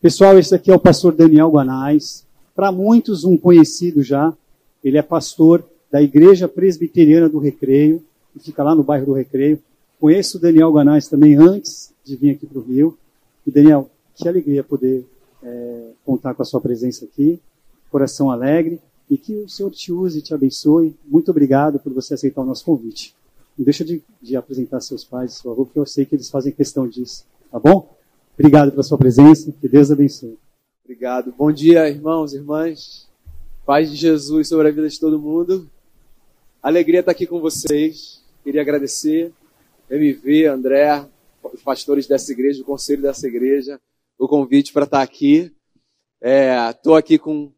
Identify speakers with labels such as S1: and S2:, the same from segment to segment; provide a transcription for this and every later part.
S1: Pessoal, esse aqui é o pastor Daniel Guanais. Para muitos, um conhecido já. Ele é pastor da Igreja Presbiteriana do Recreio, que fica lá no bairro do Recreio. Conheço o Daniel Guanais também antes de vir aqui para o Rio. E Daniel, que alegria poder é, contar com a sua presença aqui. Coração alegre. E que o Senhor te use e te abençoe. Muito obrigado por você aceitar o nosso convite. Não deixa de, de apresentar seus pais, seu avô, porque eu sei que eles fazem questão disso. Tá bom? Obrigado pela sua presença. Que Deus abençoe.
S2: Obrigado. Bom dia, irmãos, irmãs. Paz de Jesus sobre a vida de todo mundo. Alegria estar aqui com vocês. Queria agradecer MV, André, os pastores dessa igreja, o conselho dessa igreja, o convite para estar aqui. Estou é, aqui com,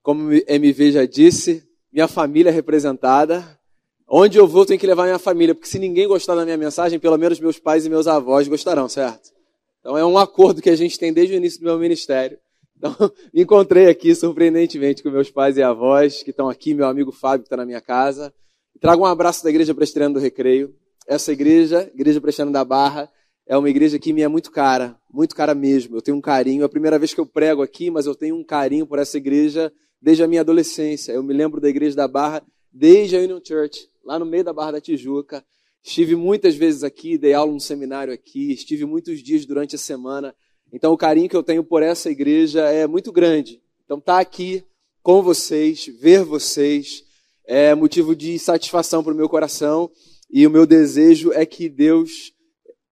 S2: como MV já disse, minha família representada. Onde eu vou, tenho que levar minha família, porque se ninguém gostar da minha mensagem, pelo menos meus pais e meus avós gostarão, certo? Então é um acordo que a gente tem desde o início do meu ministério. Então, me encontrei aqui surpreendentemente com meus pais e avós que estão aqui, meu amigo Fábio que está na minha casa. Trago um abraço da Igreja Presbiteriana do Recreio. Essa igreja, Igreja Presbiteriana da Barra, é uma igreja que me é muito cara, muito cara mesmo. Eu tenho um carinho. É a primeira vez que eu prego aqui, mas eu tenho um carinho por essa igreja desde a minha adolescência. Eu me lembro da Igreja da Barra desde a Union Church, lá no meio da Barra da Tijuca. Estive muitas vezes aqui, dei aula no seminário aqui, estive muitos dias durante a semana. Então, o carinho que eu tenho por essa igreja é muito grande. Então, estar tá aqui com vocês, ver vocês, é motivo de satisfação para o meu coração. E o meu desejo é que Deus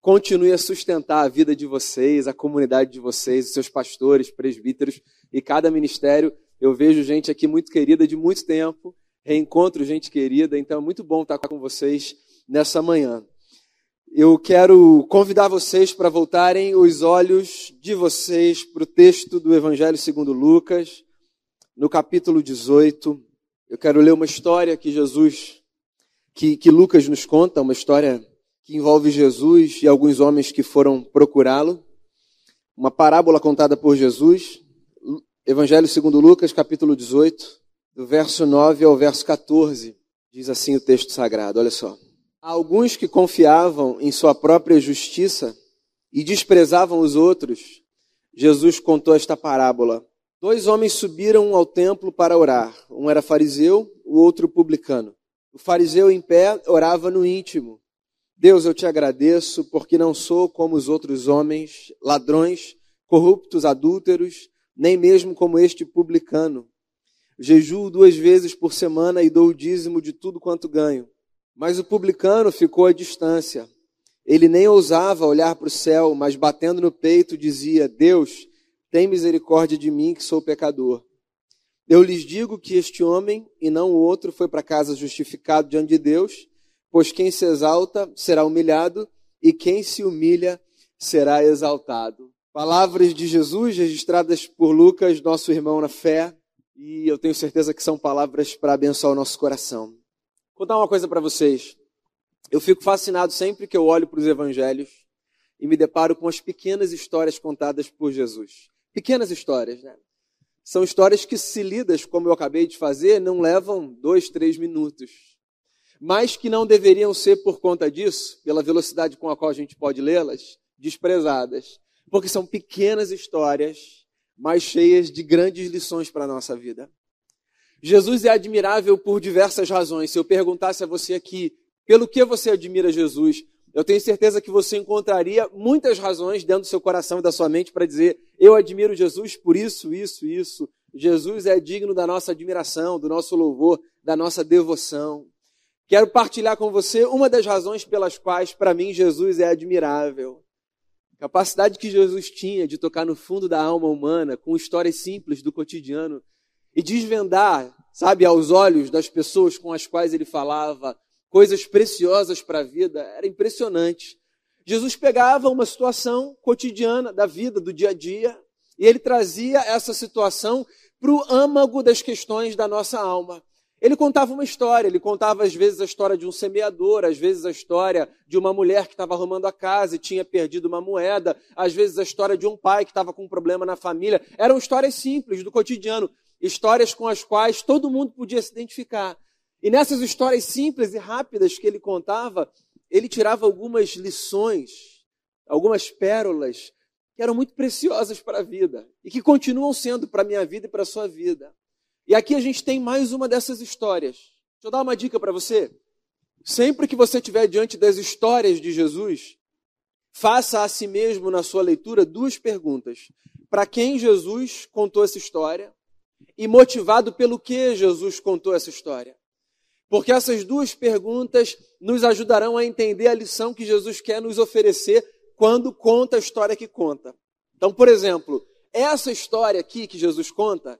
S2: continue a sustentar a vida de vocês, a comunidade de vocês, os seus pastores, presbíteros e cada ministério. Eu vejo gente aqui muito querida de muito tempo, reencontro gente querida, então é muito bom estar com vocês nessa manhã. Eu quero convidar vocês para voltarem os olhos de vocês para o texto do Evangelho segundo Lucas, no capítulo 18. Eu quero ler uma história que Jesus, que, que Lucas nos conta, uma história que envolve Jesus e alguns homens que foram procurá-lo. Uma parábola contada por Jesus, Evangelho segundo Lucas, capítulo 18, do verso 9 ao verso 14. Diz assim o texto sagrado, olha só. Alguns que confiavam em sua própria justiça e desprezavam os outros, Jesus contou esta parábola. Dois homens subiram ao templo para orar. Um era fariseu, o outro publicano. O fariseu em pé orava no íntimo. Deus, eu te agradeço porque não sou como os outros homens, ladrões, corruptos, adúlteros, nem mesmo como este publicano. Jejuo duas vezes por semana e dou o dízimo de tudo quanto ganho. Mas o publicano ficou à distância. Ele nem ousava olhar para o céu, mas batendo no peito dizia: Deus, tem misericórdia de mim que sou pecador. Eu lhes digo que este homem e não o outro foi para casa justificado diante de Deus, pois quem se exalta será humilhado e quem se humilha será exaltado. Palavras de Jesus registradas por Lucas, nosso irmão na fé, e eu tenho certeza que são palavras para abençoar o nosso coração. Contar uma coisa para vocês. Eu fico fascinado sempre que eu olho para os evangelhos e me deparo com as pequenas histórias contadas por Jesus. Pequenas histórias, né? São histórias que, se lidas, como eu acabei de fazer, não levam dois, três minutos. Mas que não deveriam ser, por conta disso, pela velocidade com a qual a gente pode lê-las, desprezadas. Porque são pequenas histórias, mas cheias de grandes lições para a nossa vida. Jesus é admirável por diversas razões. Se eu perguntasse a você aqui, pelo que você admira Jesus, eu tenho certeza que você encontraria muitas razões dentro do seu coração e da sua mente para dizer: eu admiro Jesus por isso, isso, isso. Jesus é digno da nossa admiração, do nosso louvor, da nossa devoção. Quero partilhar com você uma das razões pelas quais, para mim, Jesus é admirável. A capacidade que Jesus tinha de tocar no fundo da alma humana com histórias simples do cotidiano e desvendar, sabe, aos olhos das pessoas com as quais ele falava, coisas preciosas para a vida, era impressionante. Jesus pegava uma situação cotidiana da vida, do dia a dia, e ele trazia essa situação para o âmago das questões da nossa alma. Ele contava uma história, ele contava às vezes a história de um semeador, às vezes a história de uma mulher que estava arrumando a casa e tinha perdido uma moeda, às vezes a história de um pai que estava com um problema na família. Eram histórias simples do cotidiano, histórias com as quais todo mundo podia se identificar. E nessas histórias simples e rápidas que ele contava, ele tirava algumas lições, algumas pérolas que eram muito preciosas para a vida e que continuam sendo para a minha vida e para a sua vida. E aqui a gente tem mais uma dessas histórias. Deixa eu dar uma dica para você. Sempre que você estiver diante das histórias de Jesus, faça a si mesmo na sua leitura duas perguntas. Para quem Jesus contou essa história e motivado pelo que Jesus contou essa história? Porque essas duas perguntas nos ajudarão a entender a lição que Jesus quer nos oferecer quando conta a história que conta. Então, por exemplo, essa história aqui que Jesus conta,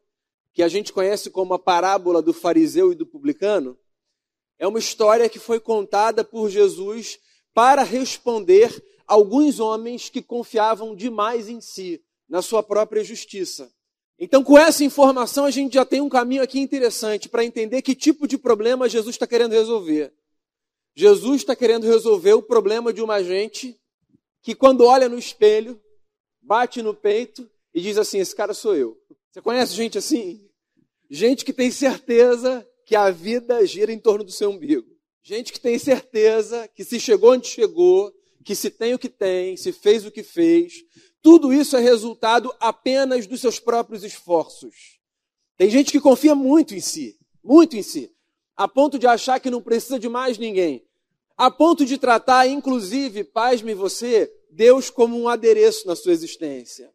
S2: que a gente conhece como a parábola do fariseu e do publicano, é uma história que foi contada por Jesus para responder alguns homens que confiavam demais em si, na sua própria justiça. Então, com essa informação, a gente já tem um caminho aqui interessante para entender que tipo de problema Jesus está querendo resolver. Jesus está querendo resolver o problema de uma gente que, quando olha no espelho, bate no peito e diz assim: Esse cara sou eu. Você conhece gente assim? Gente que tem certeza que a vida gira em torno do seu umbigo. Gente que tem certeza que se chegou onde chegou, que se tem o que tem, se fez o que fez, tudo isso é resultado apenas dos seus próprios esforços. Tem gente que confia muito em si, muito em si, a ponto de achar que não precisa de mais ninguém, a ponto de tratar, inclusive, pasme você, Deus como um adereço na sua existência.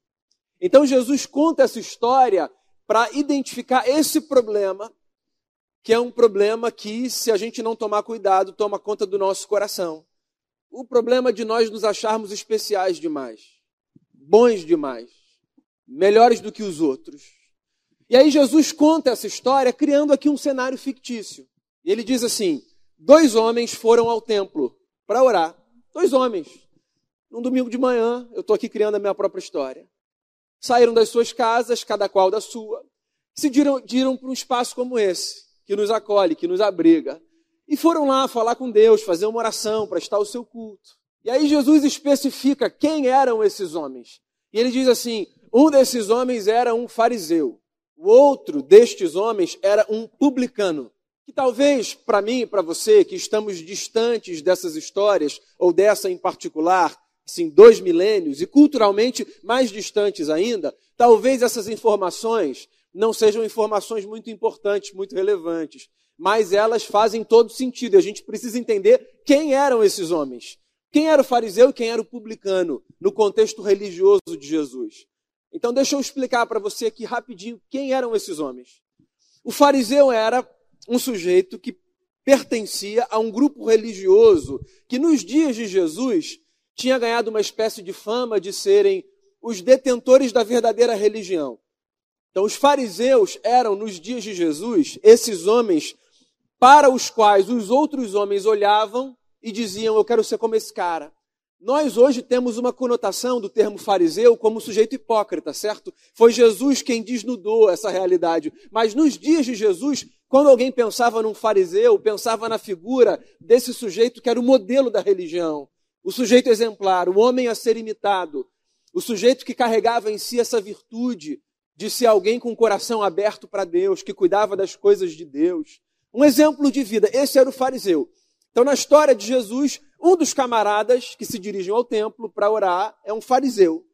S2: Então Jesus conta essa história para identificar esse problema, que é um problema que, se a gente não tomar cuidado, toma conta do nosso coração. O problema de nós nos acharmos especiais demais bons demais, melhores do que os outros. E aí Jesus conta essa história criando aqui um cenário fictício. Ele diz assim: dois homens foram ao templo para orar. Dois homens. Num domingo de manhã, eu estou aqui criando a minha própria história. Saíram das suas casas, cada qual da sua, se diriam para um espaço como esse, que nos acolhe, que nos abriga. E foram lá falar com Deus, fazer uma oração, prestar o seu culto. E aí Jesus especifica quem eram esses homens. E ele diz assim: um desses homens era um fariseu, o outro destes homens era um publicano. Que talvez para mim e para você, que estamos distantes dessas histórias, ou dessa em particular, assim, dois milênios, e culturalmente mais distantes ainda, talvez essas informações não sejam informações muito importantes, muito relevantes, mas elas fazem todo sentido. E a gente precisa entender quem eram esses homens. Quem era o fariseu e quem era o publicano no contexto religioso de Jesus? Então, deixa eu explicar para você aqui rapidinho quem eram esses homens. O fariseu era um sujeito que pertencia a um grupo religioso que, nos dias de Jesus, tinha ganhado uma espécie de fama de serem os detentores da verdadeira religião. Então, os fariseus eram, nos dias de Jesus, esses homens para os quais os outros homens olhavam e diziam: Eu quero ser como esse cara. Nós hoje temos uma conotação do termo fariseu como sujeito hipócrita, certo? Foi Jesus quem desnudou essa realidade. Mas nos dias de Jesus, quando alguém pensava num fariseu, pensava na figura desse sujeito que era o modelo da religião, o sujeito exemplar, o homem a ser imitado, o sujeito que carregava em si essa virtude de ser alguém com o coração aberto para Deus, que cuidava das coisas de Deus. Um exemplo de vida. Esse era o fariseu. Então, na história de Jesus, um dos camaradas que se dirigem ao templo para orar é um fariseu.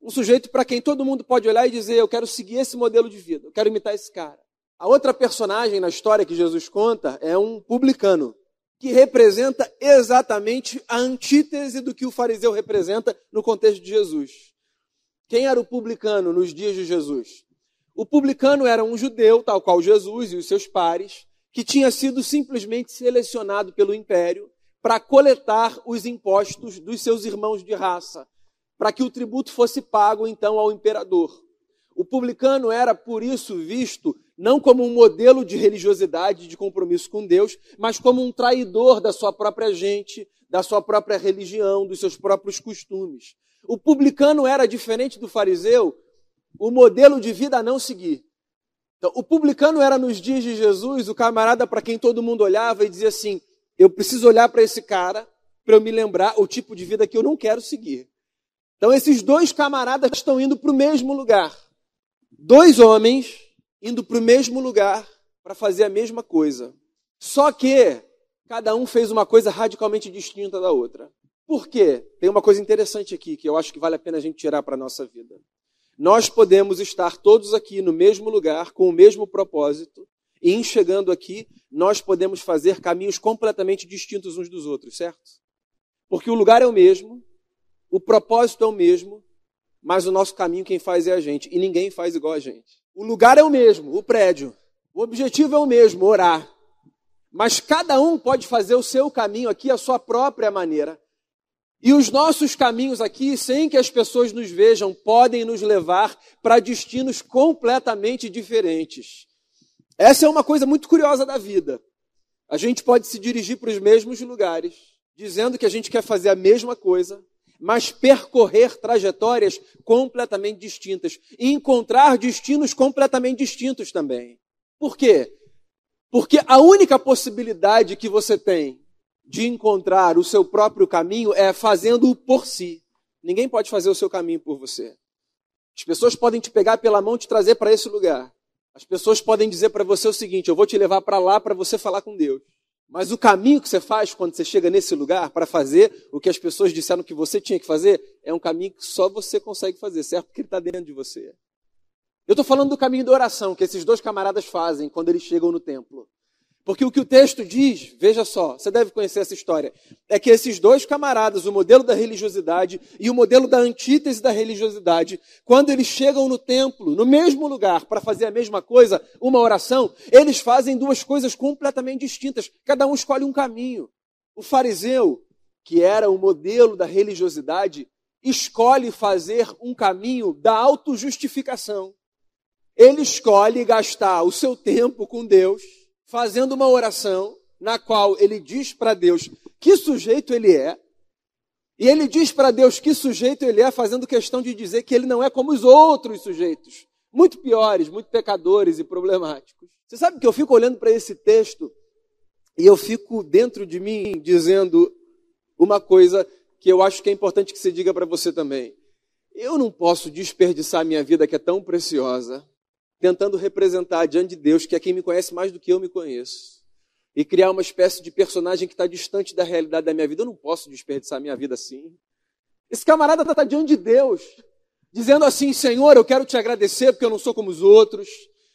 S2: Um sujeito para quem todo mundo pode olhar e dizer: Eu quero seguir esse modelo de vida, eu quero imitar esse cara. A outra personagem na história que Jesus conta é um publicano, que representa exatamente a antítese do que o fariseu representa no contexto de Jesus. Quem era o publicano nos dias de Jesus? O publicano era um judeu, tal qual Jesus e os seus pares, que tinha sido simplesmente selecionado pelo império para coletar os impostos dos seus irmãos de raça, para que o tributo fosse pago então ao imperador. O publicano era, por isso, visto não como um modelo de religiosidade, de compromisso com Deus, mas como um traidor da sua própria gente, da sua própria religião, dos seus próprios costumes. O publicano era diferente do fariseu, o modelo de vida a não seguir. Então, o publicano era nos dias de Jesus o camarada para quem todo mundo olhava e dizia assim: eu preciso olhar para esse cara para eu me lembrar o tipo de vida que eu não quero seguir. Então, esses dois camaradas estão indo para o mesmo lugar. Dois homens indo para o mesmo lugar para fazer a mesma coisa. Só que cada um fez uma coisa radicalmente distinta da outra. Por quê? Tem uma coisa interessante aqui que eu acho que vale a pena a gente tirar para a nossa vida. Nós podemos estar todos aqui no mesmo lugar, com o mesmo propósito, e em chegando aqui, nós podemos fazer caminhos completamente distintos uns dos outros, certo? Porque o lugar é o mesmo, o propósito é o mesmo, mas o nosso caminho quem faz é a gente, e ninguém faz igual a gente. O lugar é o mesmo, o prédio. O objetivo é o mesmo, orar. Mas cada um pode fazer o seu caminho aqui à sua própria maneira. E os nossos caminhos aqui, sem que as pessoas nos vejam, podem nos levar para destinos completamente diferentes. Essa é uma coisa muito curiosa da vida. A gente pode se dirigir para os mesmos lugares, dizendo que a gente quer fazer a mesma coisa, mas percorrer trajetórias completamente distintas e encontrar destinos completamente distintos também. Por quê? Porque a única possibilidade que você tem de encontrar o seu próprio caminho é fazendo-o por si. Ninguém pode fazer o seu caminho por você. As pessoas podem te pegar pela mão e te trazer para esse lugar. As pessoas podem dizer para você o seguinte: eu vou te levar para lá para você falar com Deus. Mas o caminho que você faz quando você chega nesse lugar para fazer o que as pessoas disseram que você tinha que fazer é um caminho que só você consegue fazer, certo? Porque ele está dentro de você. Eu estou falando do caminho da oração que esses dois camaradas fazem quando eles chegam no templo. Porque o que o texto diz, veja só, você deve conhecer essa história, é que esses dois camaradas, o modelo da religiosidade e o modelo da antítese da religiosidade, quando eles chegam no templo, no mesmo lugar, para fazer a mesma coisa, uma oração, eles fazem duas coisas completamente distintas. Cada um escolhe um caminho. O fariseu, que era o modelo da religiosidade, escolhe fazer um caminho da autojustificação. Ele escolhe gastar o seu tempo com Deus fazendo uma oração na qual ele diz para Deus que sujeito ele é, e ele diz para Deus que sujeito ele é, fazendo questão de dizer que ele não é como os outros sujeitos, muito piores, muito pecadores e problemáticos. Você sabe que eu fico olhando para esse texto e eu fico dentro de mim dizendo uma coisa que eu acho que é importante que você diga para você também. Eu não posso desperdiçar minha vida que é tão preciosa tentando representar diante de Deus, que é quem me conhece mais do que eu me conheço, e criar uma espécie de personagem que está distante da realidade da minha vida. Eu não posso desperdiçar minha vida assim. Esse camarada está diante de Deus, dizendo assim: Senhor, eu quero te agradecer porque eu não sou como os outros,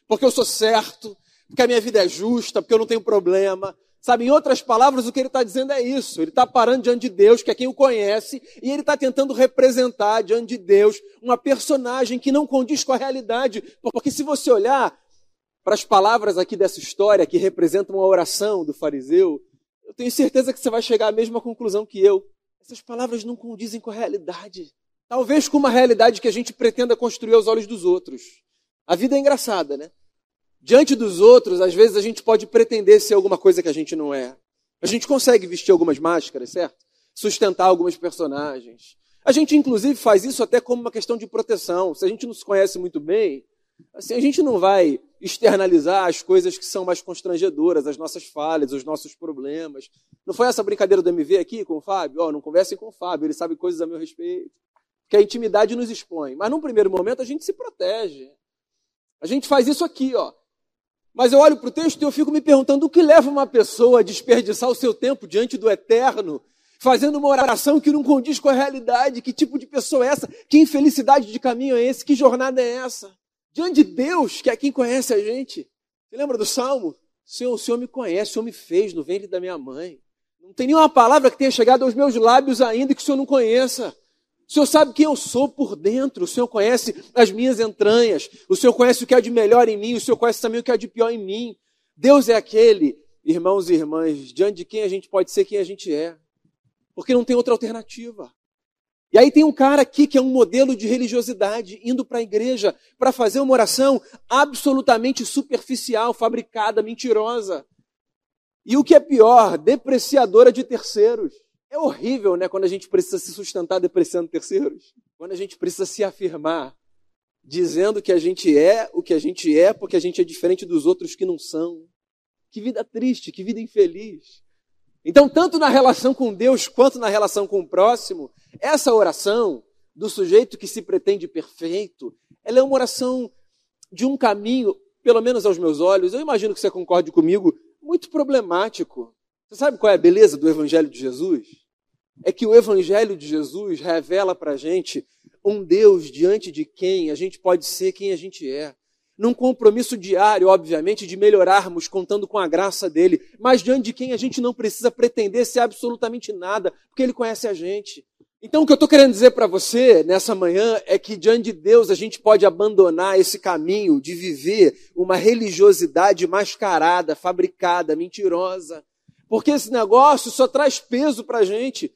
S2: porque eu sou certo, porque a minha vida é justa, porque eu não tenho problema, Sabe, em outras palavras, o que ele está dizendo é isso. Ele está parando diante de Deus, que é quem o conhece, e ele está tentando representar diante de Deus uma personagem que não condiz com a realidade. Porque se você olhar para as palavras aqui dessa história, que representam a oração do fariseu, eu tenho certeza que você vai chegar à mesma conclusão que eu. Essas palavras não condizem com a realidade. Talvez com uma realidade que a gente pretenda construir aos olhos dos outros. A vida é engraçada, né? Diante dos outros, às vezes a gente pode pretender ser alguma coisa que a gente não é. A gente consegue vestir algumas máscaras, certo? Sustentar algumas personagens. A gente, inclusive, faz isso até como uma questão de proteção. Se a gente não se conhece muito bem, assim, a gente não vai externalizar as coisas que são mais constrangedoras, as nossas falhas, os nossos problemas. Não foi essa brincadeira do MV aqui com o Fábio? Oh, não conversem com o Fábio, ele sabe coisas a meu respeito. Que a intimidade nos expõe. Mas num primeiro momento a gente se protege. A gente faz isso aqui, ó. Mas eu olho para o texto e eu fico me perguntando o que leva uma pessoa a desperdiçar o seu tempo diante do eterno, fazendo uma oração que não condiz com a realidade. Que tipo de pessoa é essa? Que infelicidade de caminho é esse? Que jornada é essa? Diante de Deus, que é quem conhece a gente. Você lembra do Salmo? Senhor, o Senhor me conhece, o Senhor me fez no ventre da minha mãe. Não tem nenhuma palavra que tenha chegado aos meus lábios ainda que o Senhor não conheça. O Senhor sabe quem eu sou por dentro, o Senhor conhece as minhas entranhas, o Senhor conhece o que há de melhor em mim, o Senhor conhece também o que há de pior em mim. Deus é aquele, irmãos e irmãs, diante de quem a gente pode ser quem a gente é, porque não tem outra alternativa. E aí tem um cara aqui que é um modelo de religiosidade, indo para a igreja para fazer uma oração absolutamente superficial, fabricada, mentirosa. E o que é pior, depreciadora de terceiros. É horrível, né, quando a gente precisa se sustentar depreciando terceiros. Quando a gente precisa se afirmar, dizendo que a gente é o que a gente é porque a gente é diferente dos outros que não são. Que vida triste, que vida infeliz. Então, tanto na relação com Deus quanto na relação com o próximo, essa oração do sujeito que se pretende perfeito, ela é uma oração de um caminho, pelo menos aos meus olhos, eu imagino que você concorde comigo, muito problemático. Você sabe qual é a beleza do Evangelho de Jesus? é que o Evangelho de Jesus revela para a gente um Deus diante de quem a gente pode ser quem a gente é. Num compromisso diário, obviamente, de melhorarmos contando com a graça dele, mas diante de quem a gente não precisa pretender ser absolutamente nada, porque ele conhece a gente. Então, o que eu estou querendo dizer para você nessa manhã é que diante de Deus a gente pode abandonar esse caminho de viver uma religiosidade mascarada, fabricada, mentirosa, porque esse negócio só traz peso para a gente.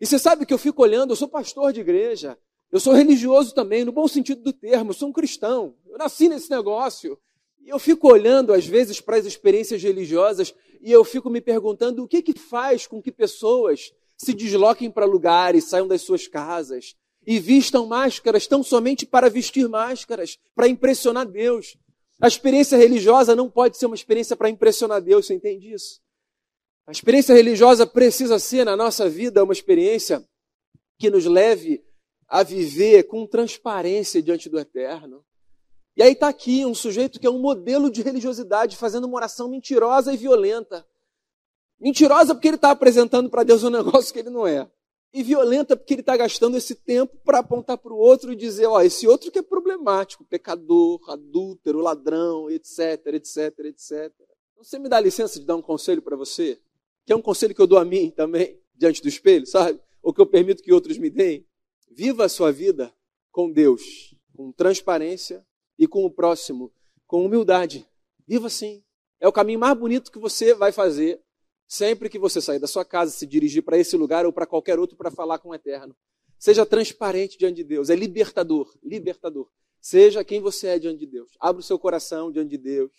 S2: E você sabe que eu fico olhando, eu sou pastor de igreja, eu sou religioso também, no bom sentido do termo, eu sou um cristão, eu nasci nesse negócio. E eu fico olhando, às vezes, para as experiências religiosas e eu fico me perguntando o que, que faz com que pessoas se desloquem para lugares, saiam das suas casas e vistam máscaras tão somente para vestir máscaras, para impressionar Deus. A experiência religiosa não pode ser uma experiência para impressionar Deus, você entende isso? A experiência religiosa precisa ser, na nossa vida, uma experiência que nos leve a viver com transparência diante do eterno. E aí está aqui um sujeito que é um modelo de religiosidade, fazendo uma oração mentirosa e violenta. Mentirosa porque ele está apresentando para Deus um negócio que ele não é. E violenta porque ele está gastando esse tempo para apontar para o outro e dizer, ó, esse outro que é problemático, pecador, adúltero, ladrão, etc, etc, etc. Você me dá licença de dar um conselho para você? Que é um conselho que eu dou a mim também, diante do espelho, sabe? Ou que eu permito que outros me deem. Viva a sua vida com Deus, com transparência e com o próximo, com humildade. Viva assim. É o caminho mais bonito que você vai fazer sempre que você sair da sua casa, se dirigir para esse lugar ou para qualquer outro para falar com o Eterno. Seja transparente diante de Deus. É libertador, libertador. Seja quem você é diante de Deus. Abra o seu coração diante de Deus.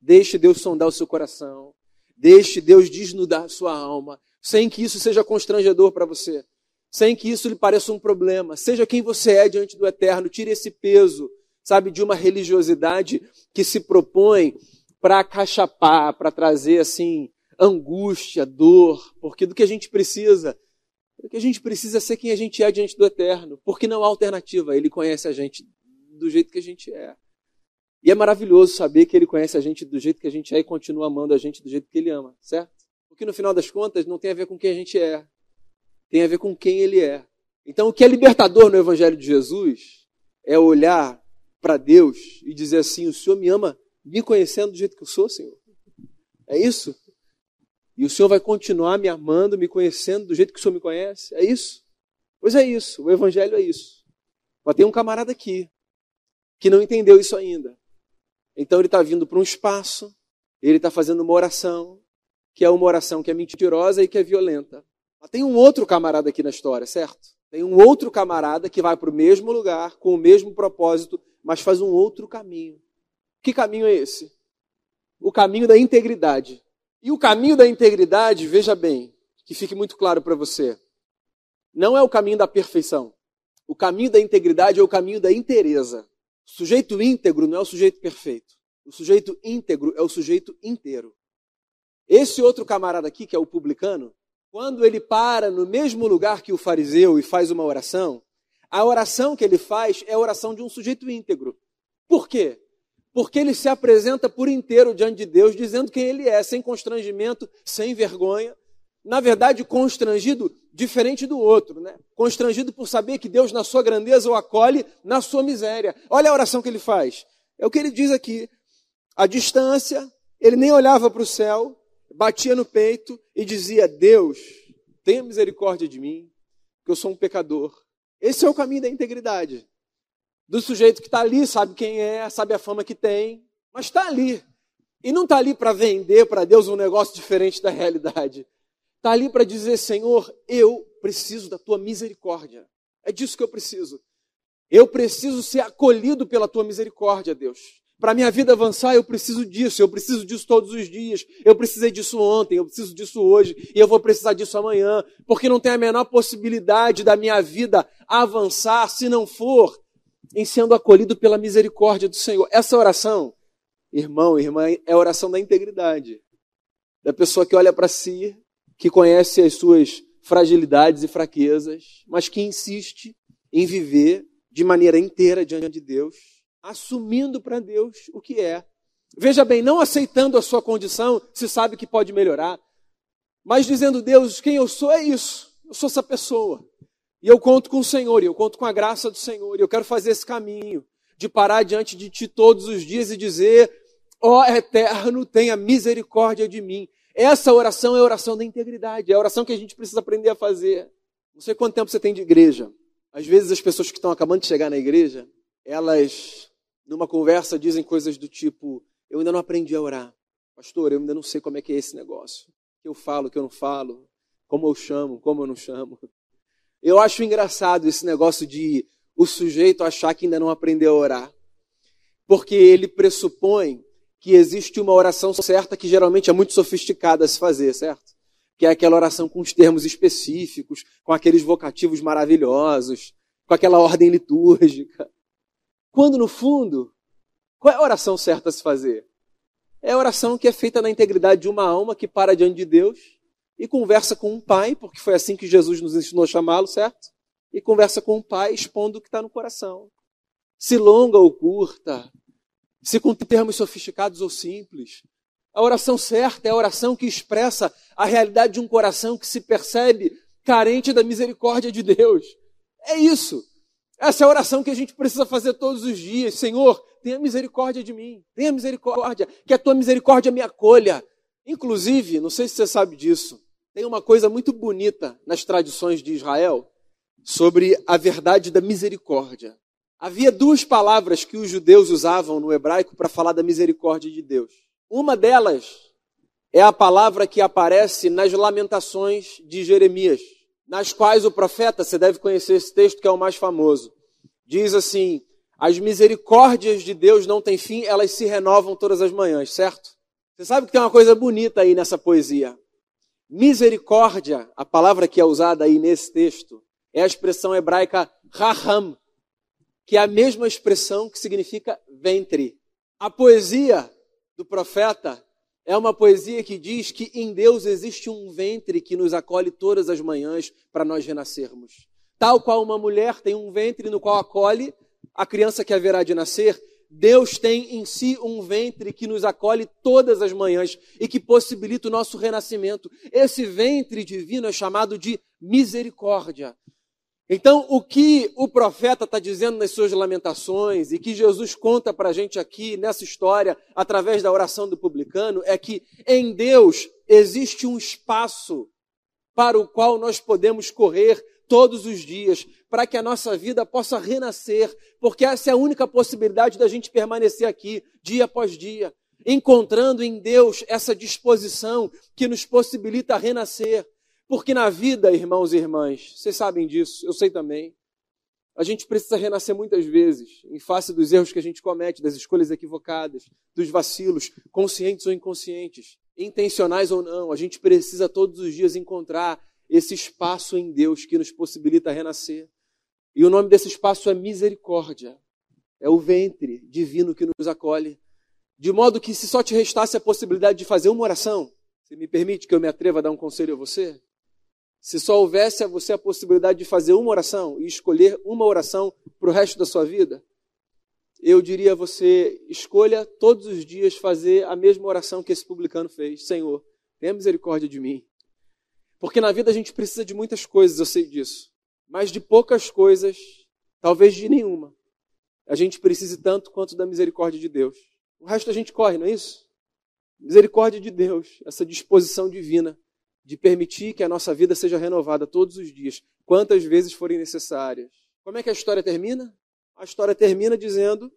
S2: Deixe Deus sondar o seu coração. Deixe Deus desnudar sua alma, sem que isso seja constrangedor para você, sem que isso lhe pareça um problema. Seja quem você é diante do eterno, tire esse peso, sabe, de uma religiosidade que se propõe para acachapar, para trazer assim angústia, dor, porque do que a gente precisa, do que a gente precisa ser quem a gente é diante do eterno, porque não há alternativa, ele conhece a gente do jeito que a gente é. E é maravilhoso saber que ele conhece a gente do jeito que a gente é e continua amando a gente do jeito que ele ama, certo? Porque no final das contas não tem a ver com quem a gente é, tem a ver com quem ele é. Então o que é libertador no Evangelho de Jesus é olhar para Deus e dizer assim: o Senhor me ama me conhecendo do jeito que eu sou, Senhor. É isso? E o Senhor vai continuar me amando, me conhecendo do jeito que o Senhor me conhece? É isso? Pois é isso, o Evangelho é isso. Mas tem um camarada aqui que não entendeu isso ainda. Então ele está vindo para um espaço, ele está fazendo uma oração, que é uma oração que é mentirosa e que é violenta. Mas tem um outro camarada aqui na história, certo? Tem um outro camarada que vai para o mesmo lugar, com o mesmo propósito, mas faz um outro caminho. Que caminho é esse? O caminho da integridade. E o caminho da integridade, veja bem, que fique muito claro para você, não é o caminho da perfeição. O caminho da integridade é o caminho da inteireza. O sujeito íntegro não é o sujeito perfeito. O sujeito íntegro é o sujeito inteiro. Esse outro camarada aqui, que é o publicano, quando ele para no mesmo lugar que o fariseu e faz uma oração, a oração que ele faz é a oração de um sujeito íntegro. Por quê? Porque ele se apresenta por inteiro diante de Deus, dizendo quem ele é, sem constrangimento, sem vergonha, na verdade, constrangido diferente do outro, né? Constrangido por saber que Deus, na sua grandeza, o acolhe na sua miséria. Olha a oração que ele faz. É o que ele diz aqui. A distância, ele nem olhava para o céu, batia no peito e dizia: Deus, tenha misericórdia de mim, que eu sou um pecador. Esse é o caminho da integridade. Do sujeito que está ali, sabe quem é, sabe a fama que tem, mas está ali. E não está ali para vender para Deus um negócio diferente da realidade. Está ali para dizer: Senhor, eu preciso da tua misericórdia. É disso que eu preciso. Eu preciso ser acolhido pela tua misericórdia, Deus. Para minha vida avançar, eu preciso disso, eu preciso disso todos os dias. Eu precisei disso ontem, eu preciso disso hoje, e eu vou precisar disso amanhã, porque não tem a menor possibilidade da minha vida avançar se não for em sendo acolhido pela misericórdia do Senhor. Essa oração, irmão, irmã, é a oração da integridade. Da pessoa que olha para si que conhece as suas fragilidades e fraquezas, mas que insiste em viver de maneira inteira diante de Deus, assumindo para Deus o que é. Veja bem, não aceitando a sua condição, se sabe que pode melhorar, mas dizendo, Deus, quem eu sou é isso. Eu sou essa pessoa. E eu conto com o Senhor, e eu conto com a graça do Senhor, e eu quero fazer esse caminho de parar diante de Ti todos os dias e dizer: Ó oh, Eterno, tenha misericórdia de mim. Essa oração é a oração da integridade, é a oração que a gente precisa aprender a fazer. Não sei quanto tempo você tem de igreja. Às vezes as pessoas que estão acabando de chegar na igreja, elas, numa conversa, dizem coisas do tipo: Eu ainda não aprendi a orar. Pastor, eu ainda não sei como é que é esse negócio. Que eu falo, que eu não falo, como eu chamo, como eu não chamo. Eu acho engraçado esse negócio de o sujeito achar que ainda não aprendeu a orar. Porque ele pressupõe que existe uma oração certa que geralmente é muito sofisticada a se fazer, certo? Que é aquela oração com os termos específicos, com aqueles vocativos maravilhosos, com aquela ordem litúrgica. Quando no fundo, qual é a oração certa a se fazer? É a oração que é feita na integridade de uma alma que para diante de Deus e conversa com um pai, porque foi assim que Jesus nos ensinou a chamá-lo, certo? E conversa com o um pai expondo o que está no coração. Se longa ou curta, se com termos sofisticados ou simples. A oração certa é a oração que expressa a realidade de um coração que se percebe carente da misericórdia de Deus. É isso. Essa é a oração que a gente precisa fazer todos os dias. Senhor, tenha misericórdia de mim. Tenha misericórdia. Que a tua misericórdia me acolha. Inclusive, não sei se você sabe disso, tem uma coisa muito bonita nas tradições de Israel sobre a verdade da misericórdia. Havia duas palavras que os judeus usavam no hebraico para falar da misericórdia de Deus. Uma delas é a palavra que aparece nas lamentações de Jeremias, nas quais o profeta, você deve conhecer esse texto que é o mais famoso, diz assim: As misericórdias de Deus não têm fim, elas se renovam todas as manhãs, certo? Você sabe que tem uma coisa bonita aí nessa poesia. Misericórdia, a palavra que é usada aí nesse texto, é a expressão hebraica raham, que é a mesma expressão que significa ventre. A poesia do profeta é uma poesia que diz que em Deus existe um ventre que nos acolhe todas as manhãs para nós renascermos. Tal qual uma mulher tem um ventre no qual acolhe a criança que haverá de nascer, Deus tem em si um ventre que nos acolhe todas as manhãs e que possibilita o nosso renascimento. Esse ventre divino é chamado de misericórdia. Então, o que o profeta está dizendo nas suas lamentações e que Jesus conta para a gente aqui nessa história, através da oração do publicano, é que em Deus existe um espaço para o qual nós podemos correr todos os dias, para que a nossa vida possa renascer, porque essa é a única possibilidade da gente permanecer aqui, dia após dia, encontrando em Deus essa disposição que nos possibilita renascer. Porque na vida, irmãos e irmãs, vocês sabem disso, eu sei também, a gente precisa renascer muitas vezes, em face dos erros que a gente comete, das escolhas equivocadas, dos vacilos, conscientes ou inconscientes, intencionais ou não. A gente precisa todos os dias encontrar esse espaço em Deus que nos possibilita renascer. E o nome desse espaço é misericórdia. É o ventre divino que nos acolhe. De modo que, se só te restasse a possibilidade de fazer uma oração, você me permite que eu me atreva a dar um conselho a você? Se só houvesse a você a possibilidade de fazer uma oração e escolher uma oração para o resto da sua vida, eu diria a você: escolha todos os dias fazer a mesma oração que esse publicano fez. Senhor, tenha misericórdia de mim. Porque na vida a gente precisa de muitas coisas, eu sei disso. Mas de poucas coisas, talvez de nenhuma, a gente precise tanto quanto da misericórdia de Deus. O resto a gente corre, não é isso? Misericórdia de Deus, essa disposição divina de permitir que a nossa vida seja renovada todos os dias, quantas vezes forem necessárias. Como é que a história termina? A história termina dizendo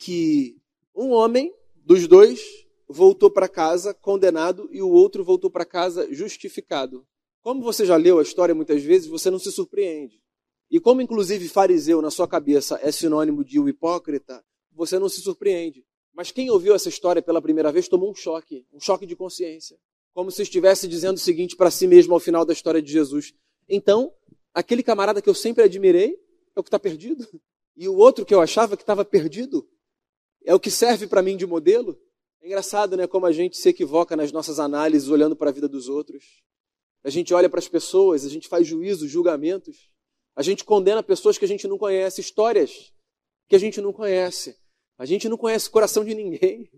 S2: que um homem dos dois voltou para casa condenado e o outro voltou para casa justificado. Como você já leu a história muitas vezes, você não se surpreende. E como inclusive fariseu na sua cabeça é sinônimo de o hipócrita, você não se surpreende. Mas quem ouviu essa história pela primeira vez tomou um choque, um choque de consciência como se estivesse dizendo o seguinte para si mesmo ao final da história de Jesus. Então, aquele camarada que eu sempre admirei é o que está perdido. E o outro que eu achava que estava perdido é o que serve para mim de modelo. É engraçado, né, como a gente se equivoca nas nossas análises olhando para a vida dos outros. A gente olha para as pessoas, a gente faz juízos, julgamentos. A gente condena pessoas que a gente não conhece, histórias que a gente não conhece. A gente não conhece o coração de ninguém.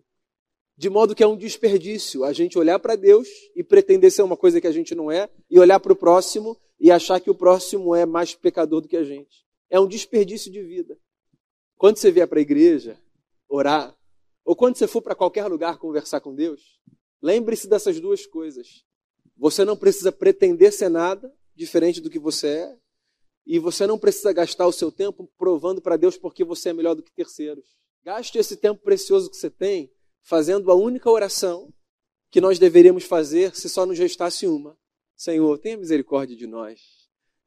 S2: De modo que é um desperdício a gente olhar para Deus e pretender ser uma coisa que a gente não é, e olhar para o próximo e achar que o próximo é mais pecador do que a gente. É um desperdício de vida. Quando você vier para a igreja orar, ou quando você for para qualquer lugar conversar com Deus, lembre-se dessas duas coisas. Você não precisa pretender ser nada diferente do que você é, e você não precisa gastar o seu tempo provando para Deus porque você é melhor do que terceiros. Gaste esse tempo precioso que você tem fazendo a única oração que nós deveríamos fazer se só nos restasse uma. Senhor, tenha misericórdia de nós.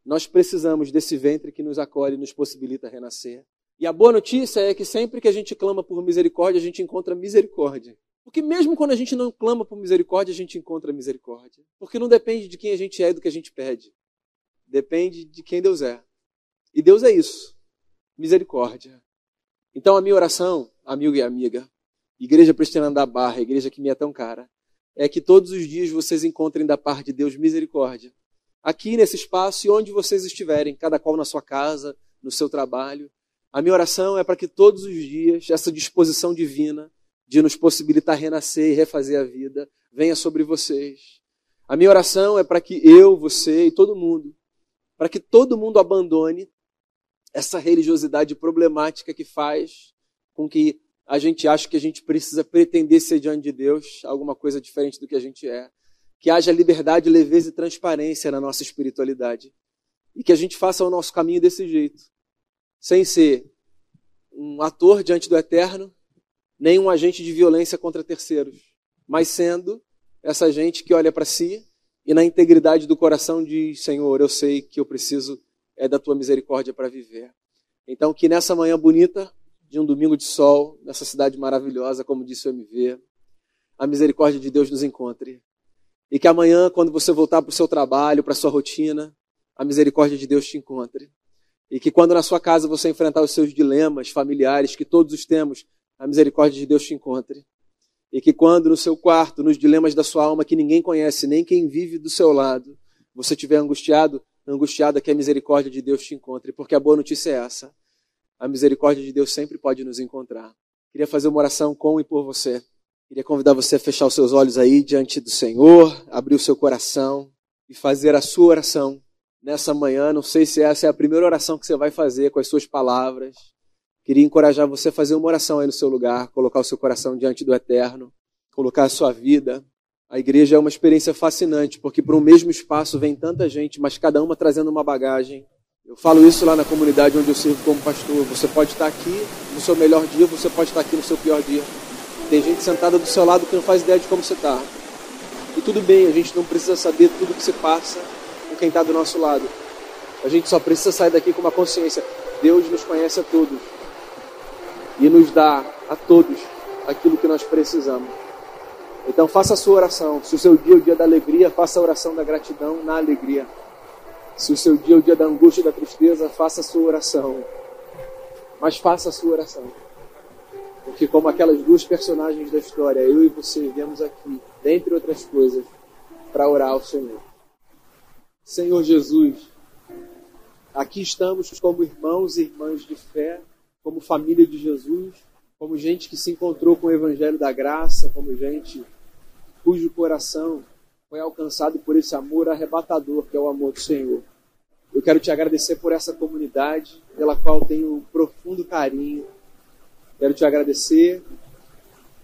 S2: Nós precisamos desse ventre que nos acolhe e nos possibilita renascer. E a boa notícia é que sempre que a gente clama por misericórdia, a gente encontra misericórdia. Porque mesmo quando a gente não clama por misericórdia, a gente encontra misericórdia. Porque não depende de quem a gente é e do que a gente pede. Depende de quem Deus é. E Deus é isso. Misericórdia. Então a minha oração, amigo e amiga, Igreja Presbiteriana da Barra, igreja que me é tão cara, é que todos os dias vocês encontrem da parte de Deus misericórdia. Aqui nesse espaço e onde vocês estiverem, cada qual na sua casa, no seu trabalho. A minha oração é para que todos os dias essa disposição divina de nos possibilitar renascer e refazer a vida venha sobre vocês. A minha oração é para que eu, você e todo mundo, para que todo mundo abandone essa religiosidade problemática que faz com que a gente acha que a gente precisa pretender ser diante de Deus alguma coisa diferente do que a gente é. Que haja liberdade, leveza e transparência na nossa espiritualidade. E que a gente faça o nosso caminho desse jeito. Sem ser um ator diante do eterno, nem um agente de violência contra terceiros. Mas sendo essa gente que olha para si e na integridade do coração diz: Senhor, eu sei que eu preciso é da tua misericórdia para viver. Então, que nessa manhã bonita de um domingo de sol, nessa cidade maravilhosa, como disse o MV, a misericórdia de Deus nos encontre. E que amanhã, quando você voltar para o seu trabalho, para a sua rotina, a misericórdia de Deus te encontre. E que quando na sua casa você enfrentar os seus dilemas familiares, que todos os temos, a misericórdia de Deus te encontre. E que quando no seu quarto, nos dilemas da sua alma que ninguém conhece, nem quem vive do seu lado, você estiver angustiado, angustiada, que a misericórdia de Deus te encontre. Porque a boa notícia é essa a misericórdia de Deus sempre pode nos encontrar. Queria fazer uma oração com e por você. Queria convidar você a fechar os seus olhos aí diante do Senhor, abrir o seu coração e fazer a sua oração nessa manhã. Não sei se essa é a primeira oração que você vai fazer com as suas palavras. Queria encorajar você a fazer uma oração aí no seu lugar, colocar o seu coração diante do Eterno, colocar a sua vida. A igreja é uma experiência fascinante, porque para o mesmo espaço vem tanta gente, mas cada uma trazendo uma bagagem. Eu falo isso lá na comunidade onde eu sirvo como pastor. Você pode estar aqui no seu melhor dia, você pode estar aqui no seu pior dia. Tem gente sentada do seu lado que não faz ideia de como você está. E tudo bem, a gente não precisa saber tudo que se passa com quem está do nosso lado. A gente só precisa sair daqui com uma consciência. Deus nos conhece a todos e nos dá a todos aquilo que nós precisamos. Então faça a sua oração. Se o seu dia é o dia da alegria, faça a oração da gratidão na alegria. Se o seu dia é o dia da angústia e da tristeza, faça a sua oração. Mas faça a sua oração. Porque, como aquelas duas personagens da história, eu e você viemos aqui, dentre outras coisas, para orar ao Senhor. Senhor Jesus, aqui estamos como irmãos e irmãs de fé, como família de Jesus, como gente que se encontrou com o Evangelho da Graça, como gente cujo coração foi alcançado por esse amor arrebatador que é o amor do Senhor. Eu quero te agradecer por essa comunidade, pela qual tenho um profundo carinho. Quero te agradecer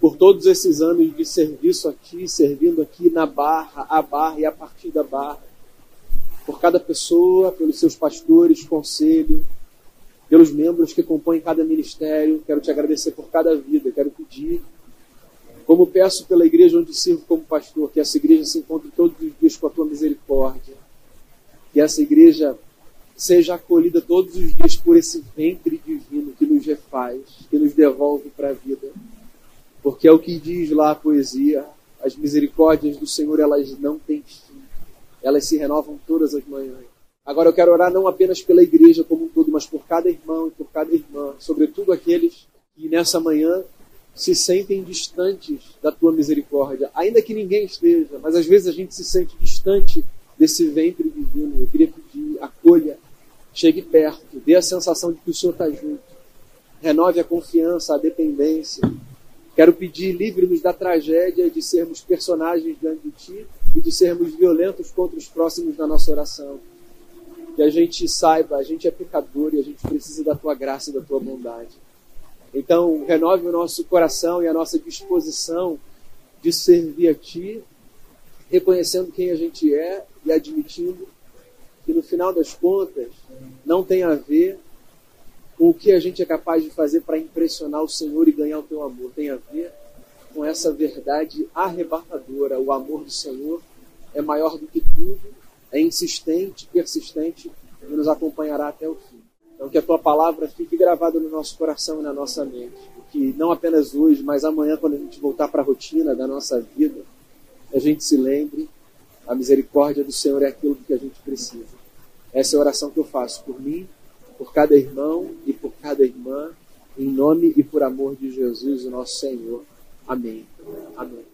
S2: por todos esses anos de serviço aqui, servindo aqui na Barra, a Barra e a partir da Barra. Por cada pessoa, pelos seus pastores, conselho, pelos membros que compõem cada ministério. Quero te agradecer por cada vida. Quero pedir como peço pela igreja onde sirvo como pastor, que essa igreja se encontre todos os dias com a tua misericórdia. Que essa igreja seja acolhida todos os dias por esse ventre divino que nos refaz, que nos devolve para a vida. Porque é o que diz lá a poesia: as misericórdias do Senhor elas não têm fim, elas se renovam todas as manhãs. Agora eu quero orar não apenas pela igreja como um todo, mas por cada irmão e por cada irmã, sobretudo aqueles que nessa manhã se sentem distantes da tua misericórdia, ainda que ninguém esteja, mas às vezes a gente se sente distante desse ventre divino. Eu queria pedir, acolha, chegue perto, dê a sensação de que o Senhor está junto, renove a confiança, a dependência. Quero pedir, livre-nos da tragédia de sermos personagens diante de Ti e de sermos violentos contra os próximos na nossa oração. que a gente saiba, a gente é pecador e a gente precisa da tua graça e da tua bondade. Então, renove o nosso coração e a nossa disposição de servir a ti, reconhecendo quem a gente é e admitindo que no final das contas não tem a ver com o que a gente é capaz de fazer para impressionar o Senhor e ganhar o teu amor. Tem a ver com essa verdade arrebatadora. O amor do Senhor é maior do que tudo é insistente, persistente e nos acompanhará até o fim. Então, que a tua palavra fique gravada no nosso coração e na nossa mente. Que não apenas hoje, mas amanhã, quando a gente voltar para a rotina da nossa vida, a gente se lembre: a misericórdia do Senhor é aquilo que a gente precisa. Essa é a oração que eu faço por mim, por cada irmão e por cada irmã, em nome e por amor de Jesus, o nosso Senhor. Amém. Amém.